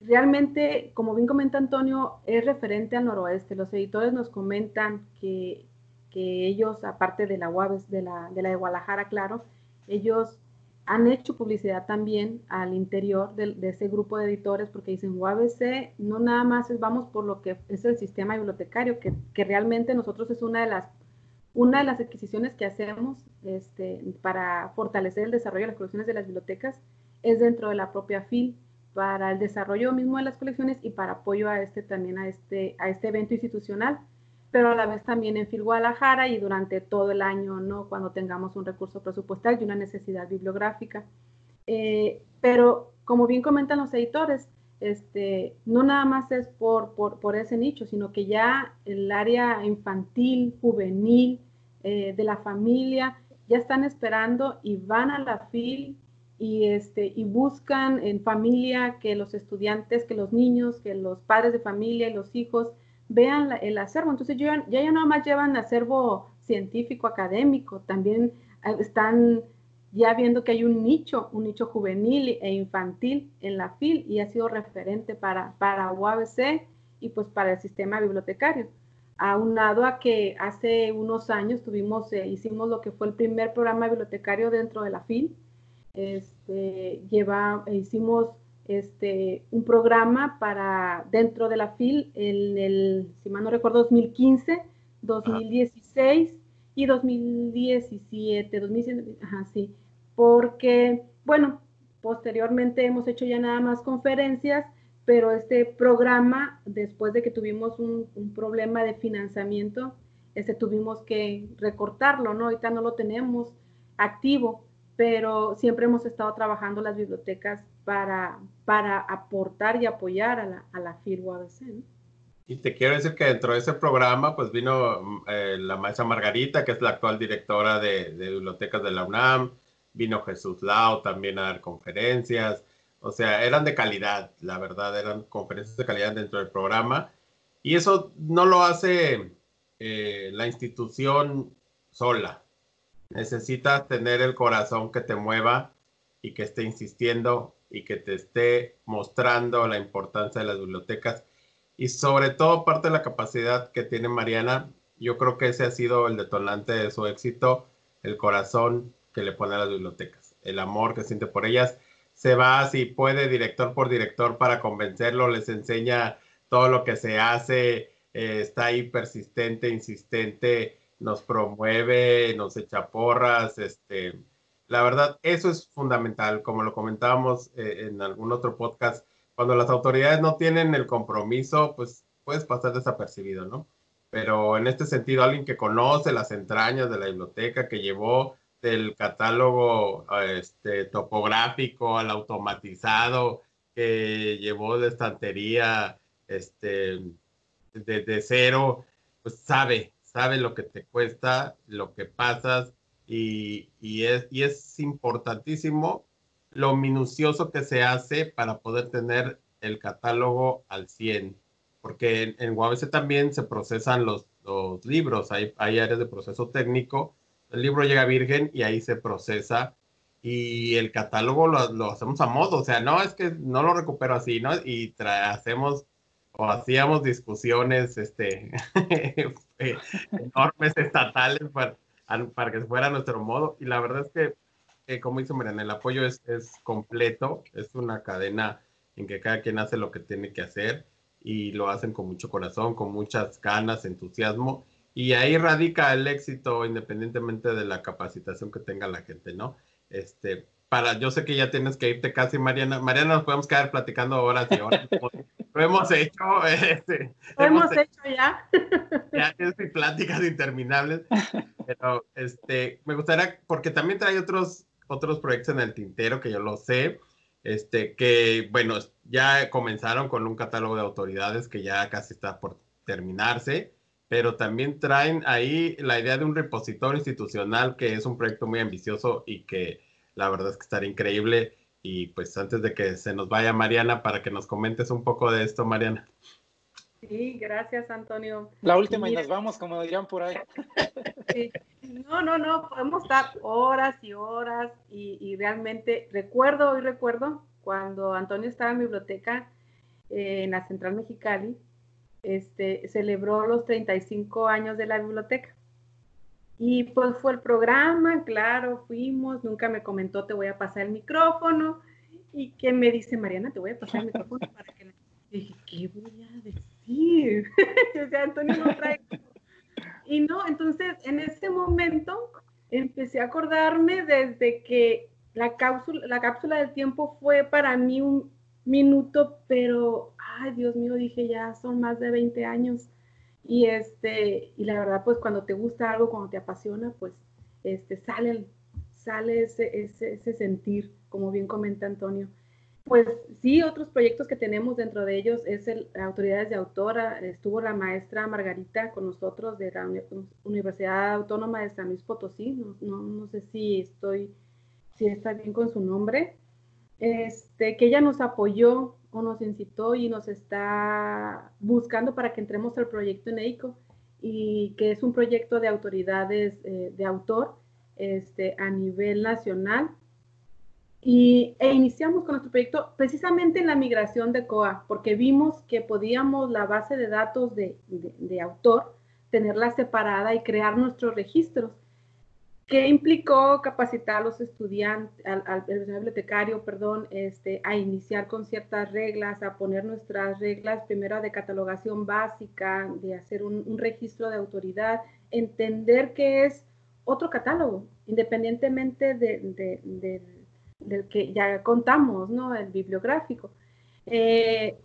realmente, como bien comenta Antonio, es referente al noroeste. Los editores nos comentan que, ellos, aparte de la UABES, de la, de la Guadalajara, claro, ellos han hecho publicidad también al interior de, ese grupo de editores porque dicen UABC no nada más vamos por lo que es el sistema bibliotecario, que, que, realmente nosotros es una de las, una de las adquisiciones que hacemos este, para fortalecer el desarrollo de las colecciones de las bibliotecas, es dentro de la propia FIL, para el desarrollo mismo de las colecciones y para apoyo a este también a este, a este evento institucional pero a la vez también en FIL Guadalajara y durante todo el año, ¿no? Cuando tengamos un recurso presupuestal y una necesidad bibliográfica. Eh, pero como bien comentan los editores, este, no nada más es por, por, ese nicho, sino que ya el área infantil, juvenil, eh, de la familia, ya están esperando y van a la FIL y, este, y buscan en familia que los estudiantes, que los niños, que los padres de familia y los hijos vean el acervo. Entonces ya, ya no más llevan acervo científico, académico, también eh, están ya viendo que hay un nicho, un nicho juvenil e infantil en la FIL y ha sido referente para, para UABC y pues para el sistema bibliotecario. Aunado a que hace unos años tuvimos, eh, hicimos lo que fue el primer programa bibliotecario dentro de la FIL. Este, lleva, hicimos este, un programa para dentro de la FIL en el, si mal no recuerdo, 2015, 2016 y 2017, 2017, ajá, sí, porque, bueno, posteriormente hemos hecho ya nada más conferencias, pero este programa, después de que tuvimos un, un problema de financiamiento, este, tuvimos que recortarlo, ¿no? Ahorita no lo tenemos activo, pero siempre hemos estado trabajando las bibliotecas para, para aportar y apoyar a la, a la Y te quiero decir que dentro de ese programa, pues vino eh, la maestra Margarita, que es la actual directora de, de, bibliotecas de la UNAM, vino Jesús Lao también a dar conferencias, o sea, eran de calidad, la verdad, eran conferencias de calidad dentro del programa. Y eso no lo hace eh, la institución sola. Necesitas tener el corazón que te mueva y que esté insistiendo y que te esté mostrando la importancia de las bibliotecas y sobre todo parte de la capacidad que tiene Mariana, yo creo que ese ha sido el detonante de su éxito, el corazón que le pone a las bibliotecas, el amor que siente por ellas. Se va, si puede, director por director para convencerlo, les enseña todo lo que se hace, eh, está ahí persistente, insistente, nos promueve, nos echa porras, este, la verdad, eso es fundamental, como lo comentábamos eh, en algún otro podcast, cuando las autoridades no tienen el compromiso, pues puedes pasar desapercibido, ¿no? Pero en este sentido, alguien que conoce las entrañas de la biblioteca, que llevó del catálogo este, topográfico al automatizado, que llevó de estantería este, de cero, pues sabe, sabe lo que te cuesta, lo que pasas, y, es, y es importantísimo lo minucioso que se hace para poder tener el catálogo al 100, porque en, en también se procesan los, los libros, hay, hay, áreas de proceso técnico, el libro llega virgen y ahí se procesa y el catálogo lo, lo, hacemos a modo, o sea, no es que no lo recupero así, ¿no? Y hacemos o hacíamos discusiones este, enormes estatales para, para que fuera nuestro modo. Y la verdad es que, eh, como dice Mariana, el apoyo es, es completo, es una cadena en que cada quien hace lo que tiene que hacer y lo hacen con mucho corazón, con muchas ganas, entusiasmo. Y ahí radica el éxito independientemente de la capacitación que tenga la gente, ¿no? Este, para, yo sé que ya tienes que irte casi, Mariana. Mariana, nos podemos quedar platicando horas y horas. lo hemos hecho. Este, lo hemos, hecho, ya. Ya es pláticas interminables. Pero este, me gustaría, porque también trae otros, otros proyectos en el tintero que yo lo sé. Este, que bueno, ya comenzaron con un catálogo de autoridades que ya casi está por terminarse, pero también traen ahí la idea de un repositorio institucional que es un proyecto muy ambicioso y que la verdad es que estaría increíble. Y pues antes de que se nos vaya Mariana, para que nos comentes un poco de esto, Mariana. Sí, gracias, Antonio. La última y nos vamos, como dirían por ahí. No, no, no, podemos estar horas y horas y, realmente recuerdo, hoy recuerdo, cuando Antonio estaba en biblioteca eh, en la Central Mexicali, este, celebró los 35 años de la biblioteca. Y pues fue el programa, claro, fuimos, nunca me comentó, te voy a pasar el micrófono. Y que me dice, Mariana, te voy a pasar el micrófono para que... Y dije, ¿qué voy a decir? o sea, Antonio no trae... Y no, entonces en ese momento empecé a acordarme desde que la cápsula, la cápsula del tiempo fue para mí un minuto, pero, ay Dios mío, dije, ya son más de 20 años y, este, y la verdad, pues cuando te gusta algo, cuando te apasiona, pues este, sale, sale ese, ese, sentir, como bien comenta Antonio. Pues sí, otros proyectos que tenemos dentro de ellos es el Autoridades de Autora. Estuvo la maestra Margarita con nosotros de la Universidad Autónoma de San Luis Potosí. No, no, no sé si estoy, si está bien con su nombre. Este, que ella nos apoyó o nos incitó y nos está buscando para que entremos al proyecto EICO y que es un proyecto de autoridades eh, de autor este, a nivel nacional. Y, e iniciamos con nuestro proyecto precisamente en la migración de COA, porque vimos que podíamos la base de datos de, de autor, tenerla separada y crear nuestros registros que implicó capacitar a los estudiantes, al, bibliotecario, perdón, este, a iniciar con ciertas reglas, a poner nuestras reglas, primero de catalogación básica, de hacer un, registro de autoridad, entender que es otro catálogo, independientemente de, del que ya contamos, ¿no? El bibliográfico. Eh,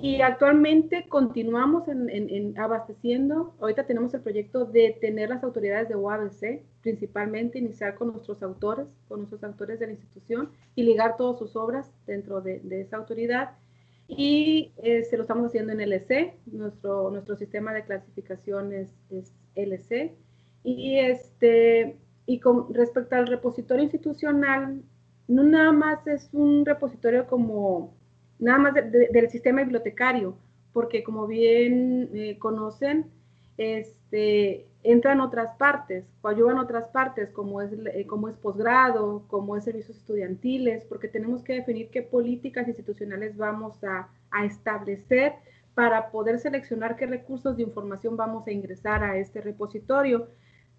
y actualmente continuamos en, abasteciendo. Ahorita tenemos el proyecto de tener las autoridades de UABC, principalmente iniciar con nuestros autores, con nuestros autores de la institución y ligar todas sus obras dentro de, esa autoridad. Y eh, se lo estamos haciendo en LC, nuestro, nuestro sistema de clasificación es, es LC. Y, este, y con respecto al repositorio institucional, no nada más es un repositorio como nada más del sistema bibliotecario, porque como bien eh, conocen, este, entran otras partes, o ayudan otras partes, como es, eh, como es posgrado, como es servicios estudiantiles, porque tenemos que definir qué políticas institucionales vamos a, a establecer para poder seleccionar qué recursos de información vamos a ingresar a este repositorio.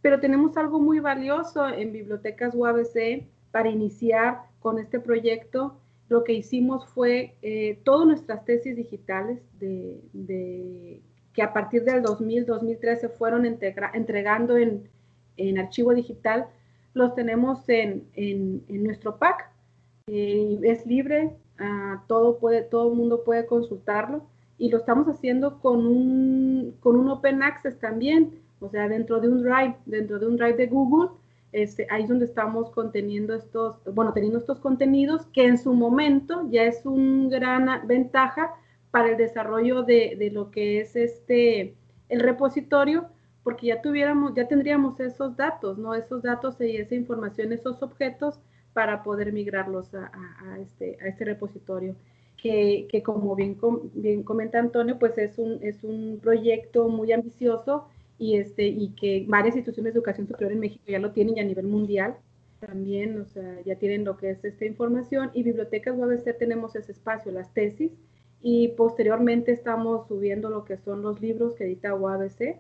Pero tenemos algo muy valioso en bibliotecas UABC para iniciar con este proyecto lo que hicimos fue eh, todas nuestras tesis digitales de, que a partir del 2000-2013 fueron entregando en, archivo digital, los tenemos en, nuestro pack. Eh, es libre, uh, todo, todo el mundo puede consultarlo y lo estamos haciendo con un, con un Open Access también, o sea, dentro de un Drive, dentro de un Drive de Google este, ahí es donde estamos conteniendo estos, bueno, teniendo estos contenidos que en su momento ya es una gran ventaja para el desarrollo de, lo que es este, el repositorio, porque ya tuviéramos, ya tendríamos esos datos, ¿no? Esos datos y esa información, esos objetos para poder migrarlos a, este, este repositorio. Que, como bien, comenta Antonio, pues es un proyecto muy ambicioso y, este, y que varias instituciones de educación superior en México ya lo tienen y a nivel mundial también, o sea, ya tienen lo que es esta información y bibliotecas UABC tenemos ese espacio, las tesis, y posteriormente estamos subiendo lo que son los libros que edita UABC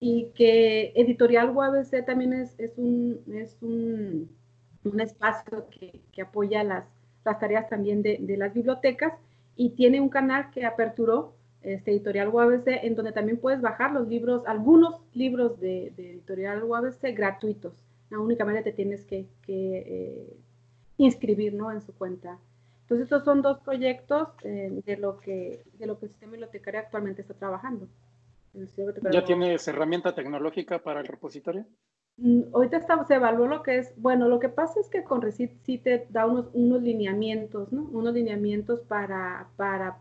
y que Editorial UABC también es, es, un, es un, un espacio que, que, apoya las, las tareas también de, de, las bibliotecas y tiene un canal que aperturó este, Editorial UABC en donde también puedes bajar los libros, algunos libros de, de Editorial UABC gratuitos. No, únicamente te tienes que, que eh, inscribir ¿no? en su cuenta entonces, estos son dos proyectos eh, de, lo que, de lo que el sistema bibliotecario actualmente está trabajando. ¿Ya tienes herramienta tecnológica para el repositorio? Mm, ahorita está, se evaluó lo que es, bueno, lo que pasa es que con Recit sí te da unos, unos lineamientos, ¿no? Unos lineamientos para,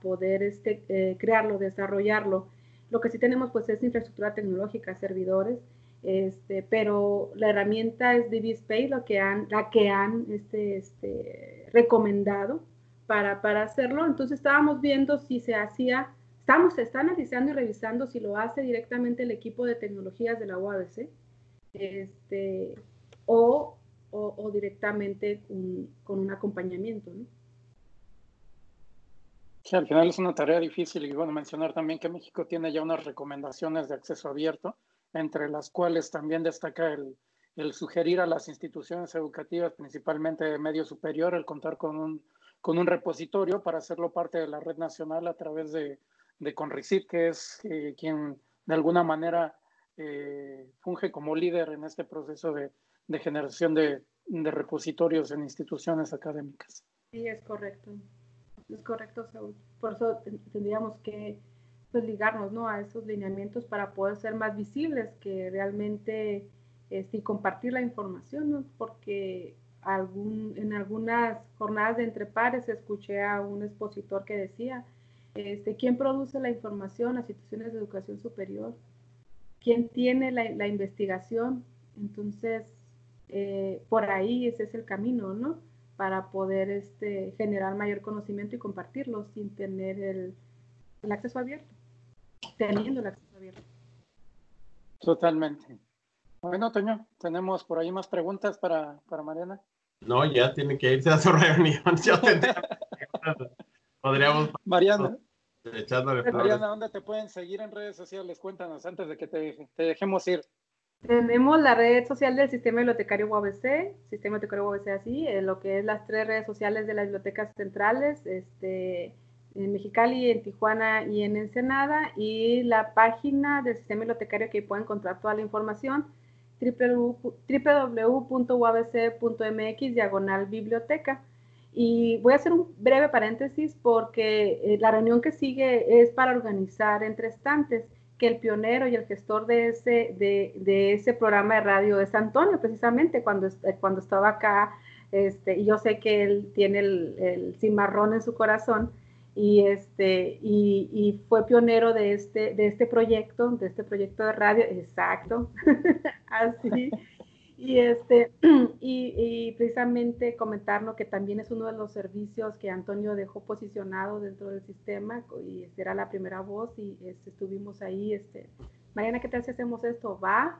poder este, eh, crearlo, desarrollarlo. Lo que sí tenemos pues es infraestructura tecnológica, servidores, este, pero la herramienta es DBSpace, lo que han, la que han este, este, recomendado para, para hacerlo. Entonces estábamos viendo si se hacía, estamos, se está analizando y revisando si lo hace directamente el equipo de tecnologías de la UABC este, o, o, o directamente con un acompañamiento. ¿no? Sí, al final es una tarea difícil y bueno, mencionar también que México tiene ya unas recomendaciones de acceso abierto, entre las cuales también destaca el, el sugerir a las instituciones educativas, principalmente de medio superior, el contar con un con un repositorio para hacerlo parte de la red nacional a través de, de Conricit, que es eh, quien de alguna manera eh, funge como líder en este proceso de, generación de, repositorios en instituciones académicas. Sí, es correcto. Es correcto, Saúl. Por eso tendríamos que pues, ligarnos ¿no? a esos lineamientos para poder ser más visibles que realmente este, compartir la información, ¿no? porque algún, en algunas jornadas de entre pares escuché a un expositor que decía, este, ¿quién produce la información? Las instituciones de educación superior. ¿Quién tiene la, la investigación? Entonces, eh, por ahí ese es el camino, ¿no? Para poder este, generar mayor conocimiento y compartirlo sin tener el, el acceso abierto, teniendo el acceso abierto. Totalmente. Bueno, Toño, tenemos por ahí más preguntas para, para Mariana. No, ya tiene que irse a su reunión. Yo tendría... Podríamos. Mariana. Echándole Mariana, ¿dónde te pueden seguir en redes sociales? Cuéntanos antes de que te, te dejemos ir. Tenemos la red social del Sistema Bibliotecario UABC, Sistema Bibliotecario UABC así, en lo que es las tres redes sociales de las bibliotecas centrales, este, en Mexicali, en Tijuana y en Ensenada, y la página del Sistema Bibliotecario que pueden encontrar toda la información www.uabc.mx diagonal biblioteca. Y voy a hacer un breve paréntesis porque eh, la reunión que sigue es para organizar entre estantes, que el pionero y el gestor de ese, de, de ese programa de radio es Antonio, precisamente cuando, cuando estaba acá, este, y yo sé que él tiene el, el cimarrón en su corazón, y, este, y, y, fue pionero de este, de este proyecto, de este proyecto de radio, exacto, así. Y, este, y, y, precisamente comentarnos que también es uno de los servicios que Antonio dejó posicionado dentro del sistema y era la primera voz y este, estuvimos ahí. Este, Mariana, ¿qué tal si hacemos esto? Va.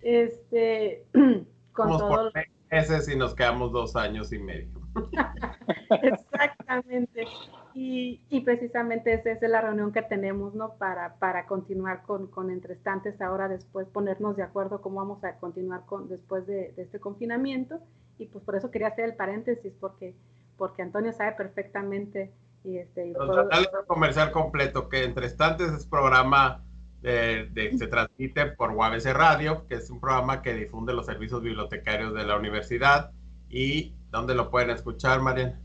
Este, con Vamos todo. Por meses y nos quedamos dos años y medio. Exactamente. Y, y, precisamente esa es la reunión que tenemos, ¿no? Para, para continuar con, con entrestantes ahora después, ponernos de acuerdo cómo vamos a continuar con, después de, de, este confinamiento. Y pues por eso quería hacer el paréntesis, porque, porque Antonio sabe perfectamente. Y este, y todo... comercial completo, que Entrestantes es programa de, de, se transmite por UABC Radio, que es un programa que difunde los servicios bibliotecarios de la universidad. ¿Y dónde lo pueden escuchar, Mariana?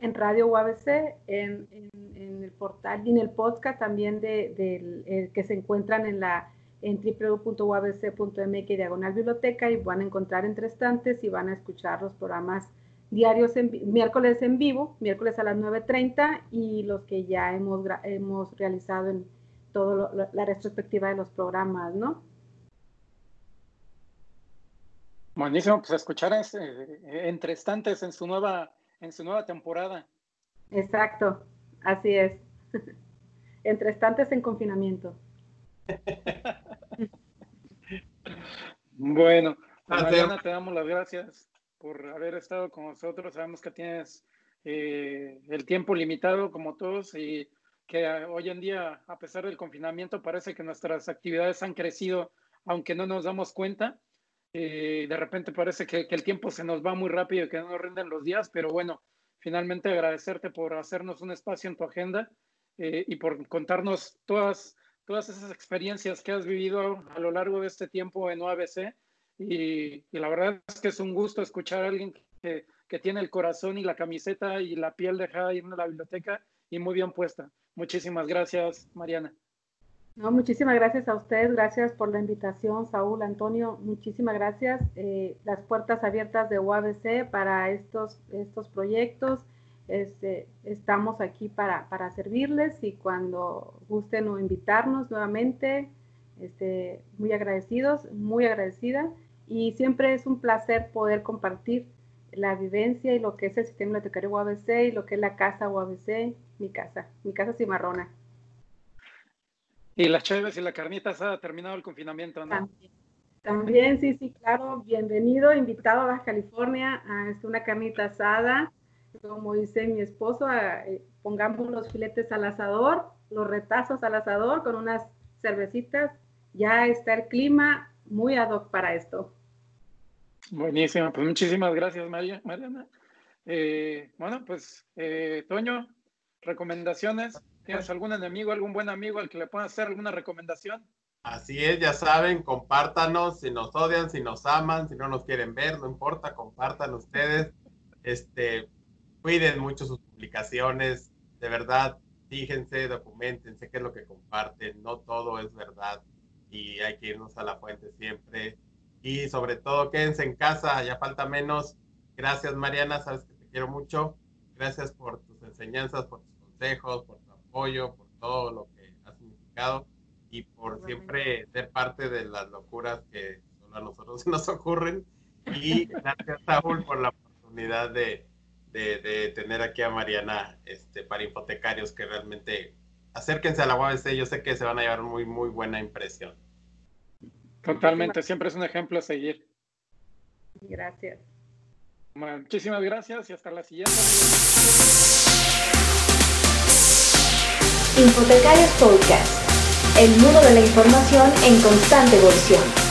En Radio UABC, en, el portal y en el podcast también de, de eh, que se encuentran en la en www.uabc.mx diagonal biblioteca y van a encontrar entre estantes y van a escuchar los programas diarios en, miércoles en vivo, miércoles a las 9.30 y los que ya hemos, hemos realizado en toda la retrospectiva de los programas, ¿no? Buenísimo, pues escuchar eh, entre estantes en su nueva en su nueva temporada. Exacto, así es. Entre estantes en confinamiento. bueno, pues, Mariana, te damos las gracias por haber estado con nosotros. Sabemos que tienes eh, el tiempo limitado como todos y que hoy en día, a pesar del confinamiento, parece que nuestras actividades han crecido, aunque no nos damos cuenta. Eh, de repente parece que, el tiempo se nos va muy rápido y que no nos rinden los días, pero bueno, finalmente agradecerte por hacernos un espacio en tu agenda eh, y por contarnos todas, todas esas experiencias que has vivido a lo largo de este tiempo en OABC. Y, la verdad es que es un gusto escuchar a alguien que, que tiene el corazón y la camiseta y la piel dejada ahí en la biblioteca y muy bien puesta. Muchísimas gracias, Mariana. Muchísimas gracias a ustedes, gracias por la invitación, Saúl, Antonio, muchísimas gracias. Eh, las puertas abiertas de UABC para estos, estos proyectos. Este, estamos aquí para, para, servirles y cuando gusten o invitarnos nuevamente, este, muy agradecidos, muy agradecida. Y siempre es un placer poder compartir la vivencia y lo que es el sistema bibliotecario UABC y lo que es la casa UABC, mi casa, mi casa cimarrona. Y las chéves y la carnita ha terminado el confinamiento, ¿no? También, sí, sí, claro. Bienvenido, invitado a Baja California a una carnita asada. Como dice mi esposo, eh, pongamos los filetes al asador, los retazos al asador con unas cervecitas. Ya está el clima muy ad hoc para esto. Buenísimo, pues muchísimas gracias, María, Mariana. Eh, bueno, pues, eh, Toño, recomendaciones. ¿Tienes algún enemigo, algún buen amigo al que le pueda hacer alguna recomendación? Así es, ya saben, compártanos, si nos odian, si nos aman, si no nos quieren ver, no importa, compartan ustedes. Este, cuiden mucho sus publicaciones, de verdad, fíjense, documentense qué es lo que comparten, no todo es verdad y hay que irnos a la fuente siempre. Y sobre todo, quédense en casa, ya falta menos. Gracias, Mariana, sabes que te quiero mucho. Gracias por tus enseñanzas, por tus consejos, por apoyo, por todo lo que ha significado y por siempre ser parte de las locuras que solo a nosotros nos ocurren. Y gracias, Saúl, por la oportunidad de, de, tener aquí a Mariana este, para hipotecarios que realmente acérquense a la UABC. Yo sé que se van a llevar muy, muy buena impresión. Totalmente, siempre es un ejemplo a seguir. Gracias. muchísimas gracias y hasta la siguiente. Infotecarios Podcast, el mundo de la información en constante evolución.